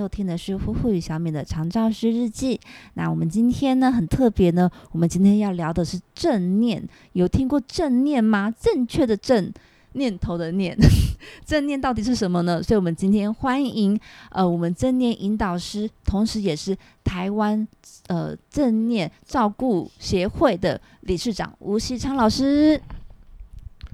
收听的是呼呼与小美的长照师日记。那我们今天呢很特别呢，我们今天要聊的是正念。有听过正念吗？正确的正念头的念，正念到底是什么呢？所以，我们今天欢迎呃，我们正念引导师，同时也是台湾呃正念照顾协会的理事长吴锡昌老师。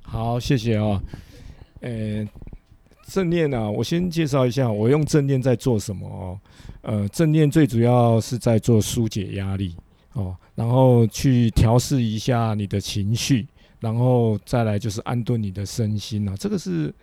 好，谢谢啊。呃，正念啊，我先介绍一下，我用正念在做什么哦。呃，正念最主要是在做疏解压力哦，然后去调试一下你的情绪，然后再来就是安顿你的身心啊。这个是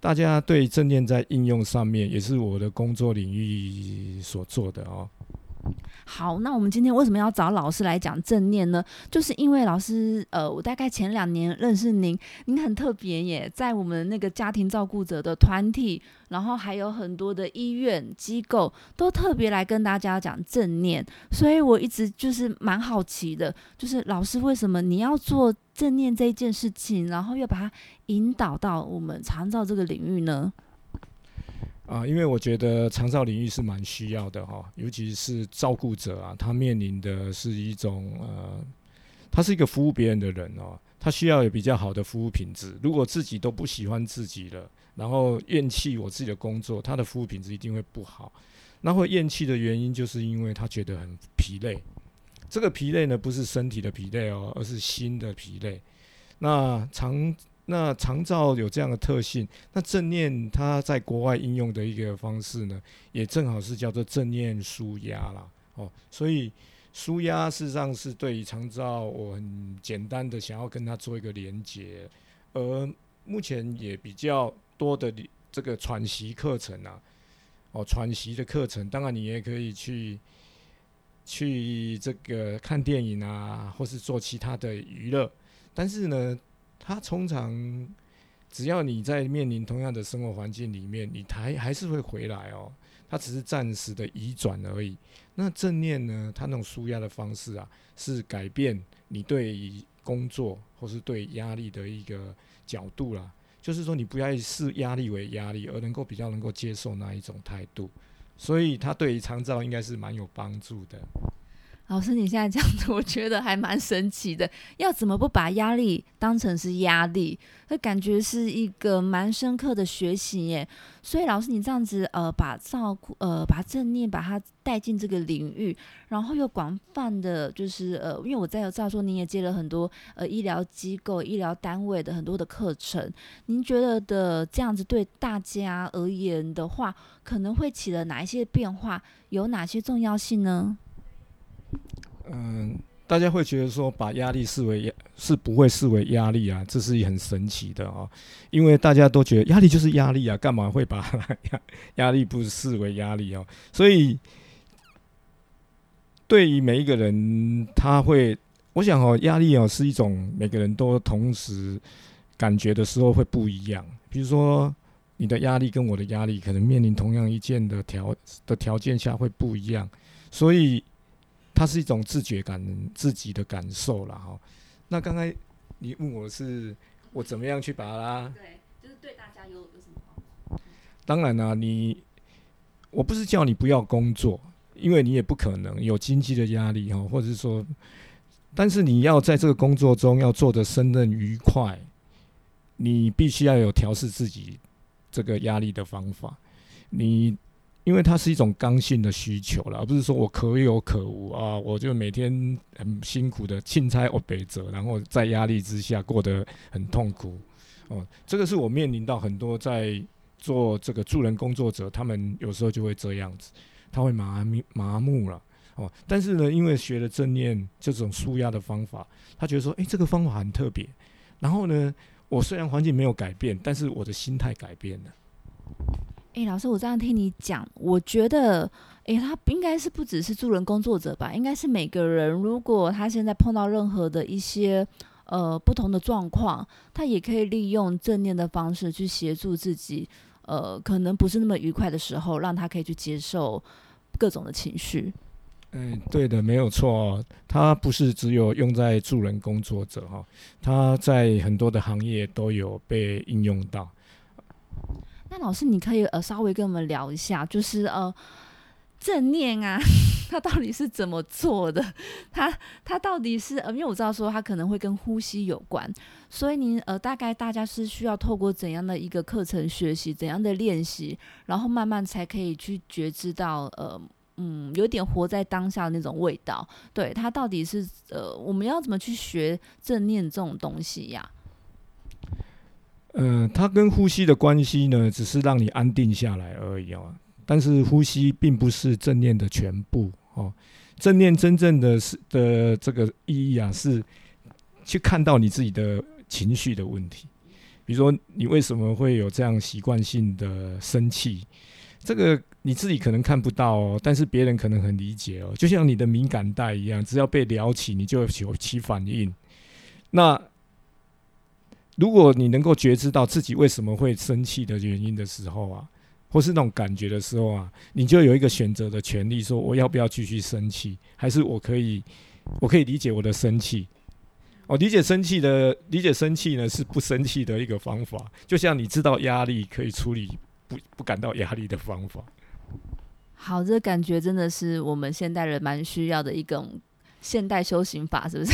大家对正念在应用上面，也是我的工作领域所做的哦。好，那我们今天为什么要找老师来讲正念呢？就是因为老师，呃，我大概前两年认识您，您很特别耶，在我们那个家庭照顾者的团体，然后还有很多的医院机构，都特别来跟大家讲正念，所以我一直就是蛮好奇的，就是老师为什么你要做正念这一件事情，然后又把它引导到我们长照这个领域呢？啊，因为我觉得长照领域是蛮需要的哈，尤其是照顾者啊，他面临的是一种呃，他是一个服务别人的人哦，他需要有比较好的服务品质。如果自己都不喜欢自己了，然后厌弃我自己的工作，他的服务品质一定会不好。那会厌弃的原因，就是因为他觉得很疲累。这个疲累呢，不是身体的疲累哦，而是心的疲累。那长。那长照有这样的特性，那正念它在国外应用的一个方式呢，也正好是叫做正念舒压啦。哦。所以舒压事实上是对于长照，我很简单的想要跟他做一个连接，而目前也比较多的这个喘息课程啊，哦，喘息的课程，当然你也可以去去这个看电影啊，或是做其他的娱乐，但是呢。它通常，只要你在面临同样的生活环境里面，你还还是会回来哦。它只是暂时的移转而已。那正念呢？它那种舒压的方式啊，是改变你对于工作或是对压力的一个角度啦。就是说，你不要以视压力为压力，而能够比较能够接受那一种态度。所以，它对于长照应该是蛮有帮助的。老师，你现在这样子，我觉得还蛮神奇的。要怎么不把压力当成是压力？那感觉是一个蛮深刻的学习耶。所以，老师，你这样子，呃，把照顾，呃，把正念把它带进这个领域，然后又广泛的，就是呃，因为我在有知道说，您也接了很多呃医疗机构、医疗单位的很多的课程。您觉得的这样子对大家而言的话，可能会起了哪一些变化？有哪些重要性呢？嗯，大家会觉得说把压力视为压是不会视为压力啊，这是很神奇的啊，因为大家都觉得压力就是压力啊，干嘛会把压 压力不视为压力啊？所以对于每一个人，他会我想哦，压力哦是一种每个人都同时感觉的时候会不一样。比如说你的压力跟我的压力，可能面临同样一件的条的条件下会不一样，所以。它是一种自觉感，自己的感受了哈。那刚才你问我是，我怎么样去把它？对，就是对大家有有什么当然啦，你我不是叫你不要工作，因为你也不可能有经济的压力哈，或者是说，但是你要在这个工作中要做的胜任愉快，你必须要有调试自己这个压力的方法，你。因为它是一种刚性的需求了，而不是说我可有可无啊！我就每天很辛苦的钦差我北泽，然后在压力之下过得很痛苦哦。这个是我面临到很多在做这个助人工作者，他们有时候就会这样子，他会麻麻木了哦。但是呢，因为学了正念这种舒压的方法，他觉得说，诶，这个方法很特别。然后呢，我虽然环境没有改变，但是我的心态改变了。哎，老师，我这样听你讲，我觉得，哎，他应该是不只是助人工作者吧？应该是每个人，如果他现在碰到任何的一些呃不同的状况，他也可以利用正念的方式去协助自己，呃，可能不是那么愉快的时候，让他可以去接受各种的情绪。嗯，对的，没有错，他不是只有用在助人工作者哈，他在很多的行业都有被应用到。那老师，你可以呃稍微跟我们聊一下，就是呃正念啊，它到底是怎么做的？它它到底是呃，因为我知道说它可能会跟呼吸有关，所以您呃大概大家是需要透过怎样的一个课程学习，怎样的练习，然后慢慢才可以去觉知到呃嗯有点活在当下的那种味道。对它到底是呃我们要怎么去学正念这种东西呀？呃，它跟呼吸的关系呢，只是让你安定下来而已哦。但是呼吸并不是正念的全部哦。正念真正的是的这个意义啊，是去看到你自己的情绪的问题。比如说，你为什么会有这样习惯性的生气？这个你自己可能看不到哦，但是别人可能很理解哦。就像你的敏感带一样，只要被撩起，你就有起反应。那如果你能够觉知到自己为什么会生气的原因的时候啊，或是那种感觉的时候啊，你就有一个选择的权利，说我要不要继续生气，还是我可以，我可以理解我的生气。哦，理解生气的理解生气呢，是不生气的一个方法。就像你知道压力可以处理不不感到压力的方法。好，这感觉真的是我们现代人蛮需要的一种现代修行法，是不是？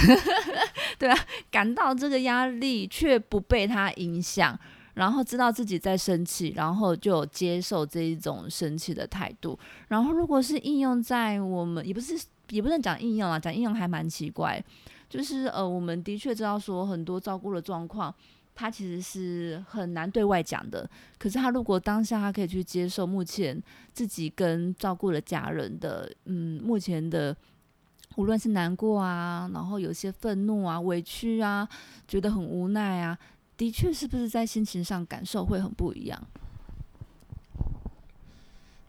对啊，感到这个压力却不被他影响，然后知道自己在生气，然后就接受这一种生气的态度。然后，如果是应用在我们，也不是也不能讲应用啊，讲应用还蛮奇怪。就是呃，我们的确知道说很多照顾的状况，他其实是很难对外讲的。可是他如果当下他可以去接受目前自己跟照顾的家人的，嗯，目前的。无论是难过啊，然后有些愤怒啊、委屈啊，觉得很无奈啊，的确是不是在心情上感受会很不一样？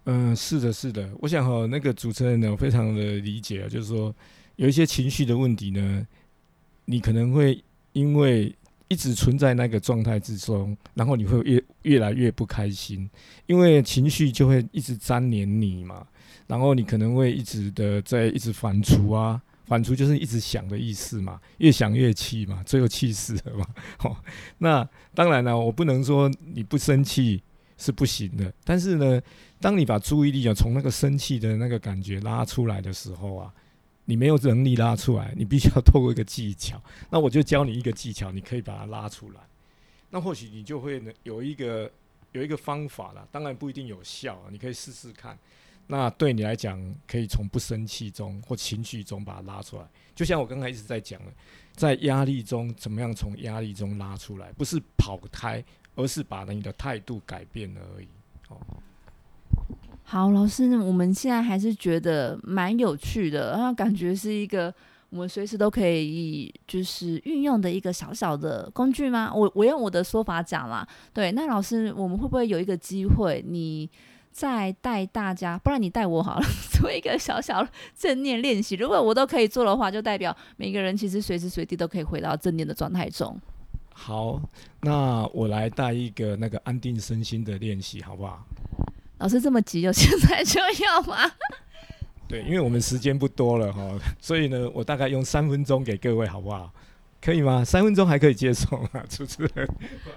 嗯，是的，是的。我想和那个主持人呢，非常的理解啊，就是说有一些情绪的问题呢，你可能会因为一直存在那个状态之中，然后你会越越来越不开心，因为情绪就会一直粘连你嘛。然后你可能会一直的在一直反刍啊，反刍就是一直想的意思嘛，越想越气嘛，最后气死了嘛。哦，那当然了，我不能说你不生气是不行的，但是呢，当你把注意力啊从那个生气的那个感觉拉出来的时候啊，你没有能力拉出来，你必须要透过一个技巧。那我就教你一个技巧，你可以把它拉出来。那或许你就会有一个有一个方法了，当然不一定有效，你可以试试看。那对你来讲，可以从不生气中或情绪中把它拉出来。就像我刚才一直在讲的，在压力中怎么样从压力中拉出来，不是跑开，而是把你的态度改变了而已。哦，好，老师，我们现在还是觉得蛮有趣的，然后感觉是一个我们随时都可以就是运用的一个小小的工具吗？我我用我的说法讲啦，对，那老师，我们会不会有一个机会你？再带大家，不然你带我好了，做一个小小正念练习。如果我都可以做的话，就代表每个人其实随时随地都可以回到正念的状态中。好，那我来带一个那个安定身心的练习，好不好？老师这么急，就现在就要吗？对，因为我们时间不多了哈，所以呢，我大概用三分钟给各位，好不好？可以吗？三分钟还可以接受吗？主持人，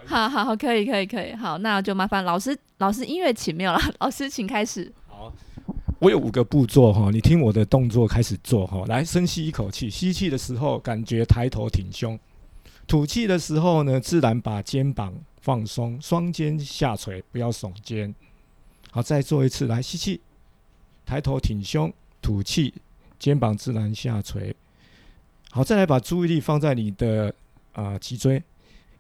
好好好，可以可以可以，好，那就麻烦老师，老师音乐起没有了，老师请开始。好，我有五个步骤哈，你听我的动作开始做哈。来，深吸一口气，吸气的时候感觉抬头挺胸，吐气的时候呢，自然把肩膀放松，双肩下垂，不要耸肩。好，再做一次，来吸气，抬头挺胸，吐气，肩膀自然下垂。好，再来把注意力放在你的啊脊椎，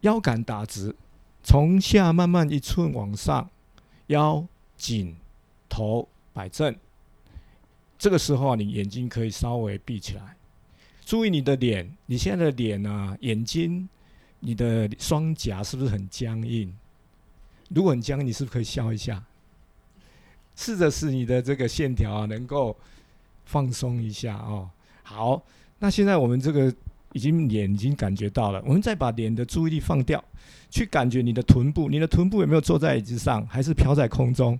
腰杆打直，从下慢慢一寸往上，腰紧，头摆正。这个时候啊，你眼睛可以稍微闭起来，注意你的脸，你现在的脸啊，眼睛，你的双颊是不是很僵硬？如果很僵硬，你是不是可以笑一下？试着使你的这个线条啊，能够放松一下哦。好。那现在我们这个已经脸已经感觉到了，我们再把脸的注意力放掉，去感觉你的臀部，你的臀部有没有坐在椅子上，还是飘在空中？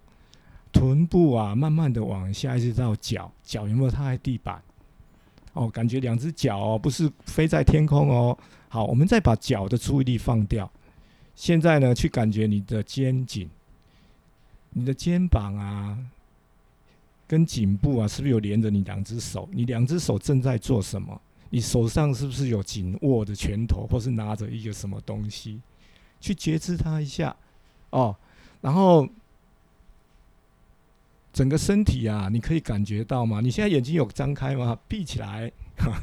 臀部啊，慢慢的往下一直到脚，脚有没有踏在地板？哦，感觉两只脚哦，不是飞在天空哦。好，我们再把脚的注意力放掉，现在呢，去感觉你的肩颈，你的肩膀啊，跟颈部啊，是不是有连着你两只手？你两只手正在做什么？你手上是不是有紧握的拳头，或是拿着一个什么东西？去觉知它一下，哦，然后整个身体啊，你可以感觉到吗？你现在眼睛有张开吗？闭起来，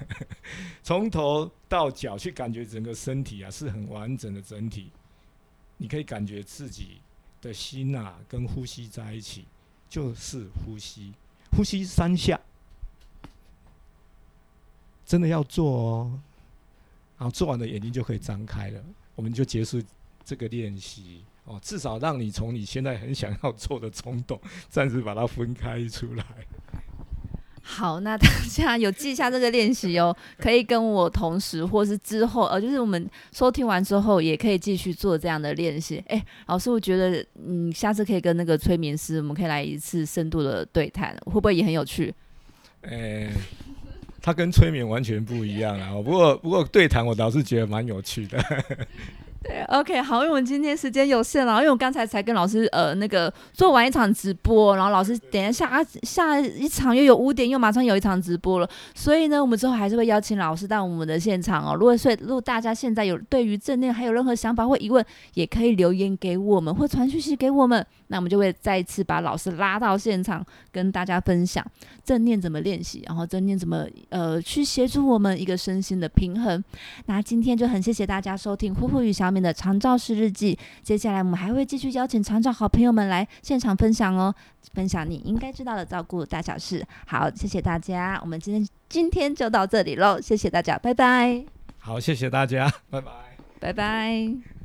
从头到脚去感觉整个身体啊，是很完整的整体。你可以感觉自己的心啊，跟呼吸在一起，就是呼吸，呼吸三下。真的要做哦，然后做完了眼睛就可以张开了，我们就结束这个练习哦。至少让你从你现在很想要做的冲动，暂时把它分开出来。好，那大家有记下这个练习哦，可以跟我同时，或是之后，呃，就是我们收听完之后，也可以继续做这样的练习。哎，老师，我觉得，嗯，下次可以跟那个催眠师，我们可以来一次深度的对谈，会不会也很有趣？哎。他跟催眠完全不一样啊！不过不过对谈我倒是觉得蛮有趣的。对，OK，好，因为我们今天时间有限了，因为我刚才才跟老师呃那个做完一场直播，然后老师等一下下一场又有五点又马上有一场直播了，所以呢，我们之后还是会邀请老师到我们的现场哦。如果所以如果大家现在有对于正念还有任何想法或疑问，也可以留言给我们或传讯息给我们，那我们就会再一次把老师拉到现场跟大家分享正念怎么练习，然后正念怎么呃去协助我们一个身心的平衡。那今天就很谢谢大家收听呼呼与小。面的长照式日记，接下来我们还会继续邀请长照好朋友们来现场分享哦，分享你应该知道的照顾大小事。好，谢谢大家，我们今天今天就到这里喽，谢谢大家，拜拜。好，谢谢大家，拜拜，拜拜。